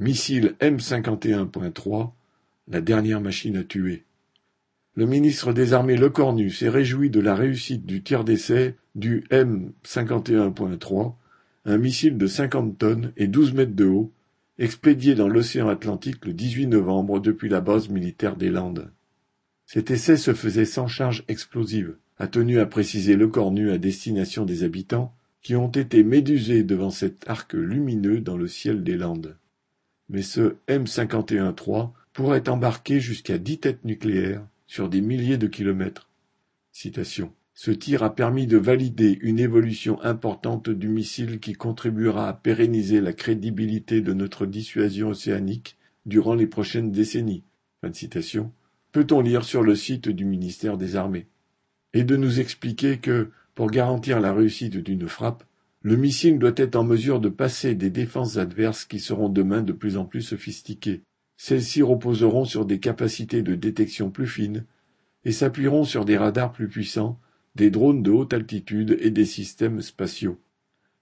Missile M51.3, la dernière machine à tuer. Le ministre des Armées Lecornu s'est réjoui de la réussite du tir d'essai du M51.3, un missile de cinquante tonnes et douze mètres de haut, expédié dans l'océan Atlantique le 18 novembre depuis la base militaire des Landes. Cet essai se faisait sans charge explosive, a tenu à préciser Lecornu à destination des habitants qui ont été médusés devant cet arc lumineux dans le ciel des Landes. Mais ce M51-3 pourrait embarquer jusqu'à dix têtes nucléaires sur des milliers de kilomètres. Citation. Ce tir a permis de valider une évolution importante du missile qui contribuera à pérenniser la crédibilité de notre dissuasion océanique durant les prochaines décennies. Peut-on lire sur le site du ministère des Armées. Et de nous expliquer que, pour garantir la réussite d'une frappe, le missile doit être en mesure de passer des défenses adverses qui seront demain de plus en plus sophistiquées, celles-ci reposeront sur des capacités de détection plus fines et s'appuieront sur des radars plus puissants, des drones de haute altitude et des systèmes spatiaux.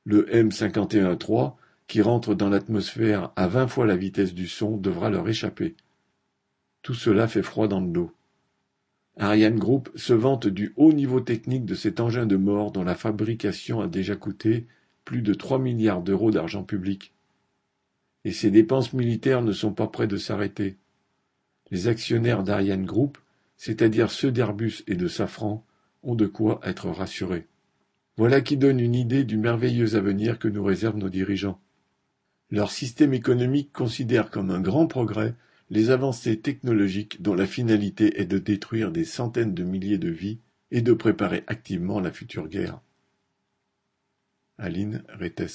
Le M51-3, qui rentre dans l'atmosphère à vingt fois la vitesse du son, devra leur échapper. Tout cela fait froid dans le dos. Ariane Group se vante du haut niveau technique de cet engin de mort dont la fabrication a déjà coûté plus de trois milliards d'euros d'argent public et ces dépenses militaires ne sont pas près de s'arrêter. Les actionnaires d'Ariane Group, c'est-à-dire ceux d'Airbus et de Safran, ont de quoi être rassurés. Voilà qui donne une idée du merveilleux avenir que nous réservent nos dirigeants. Leur système économique considère comme un grand progrès les avancées technologiques dont la finalité est de détruire des centaines de milliers de vies et de préparer activement la future guerre. Aline Rettes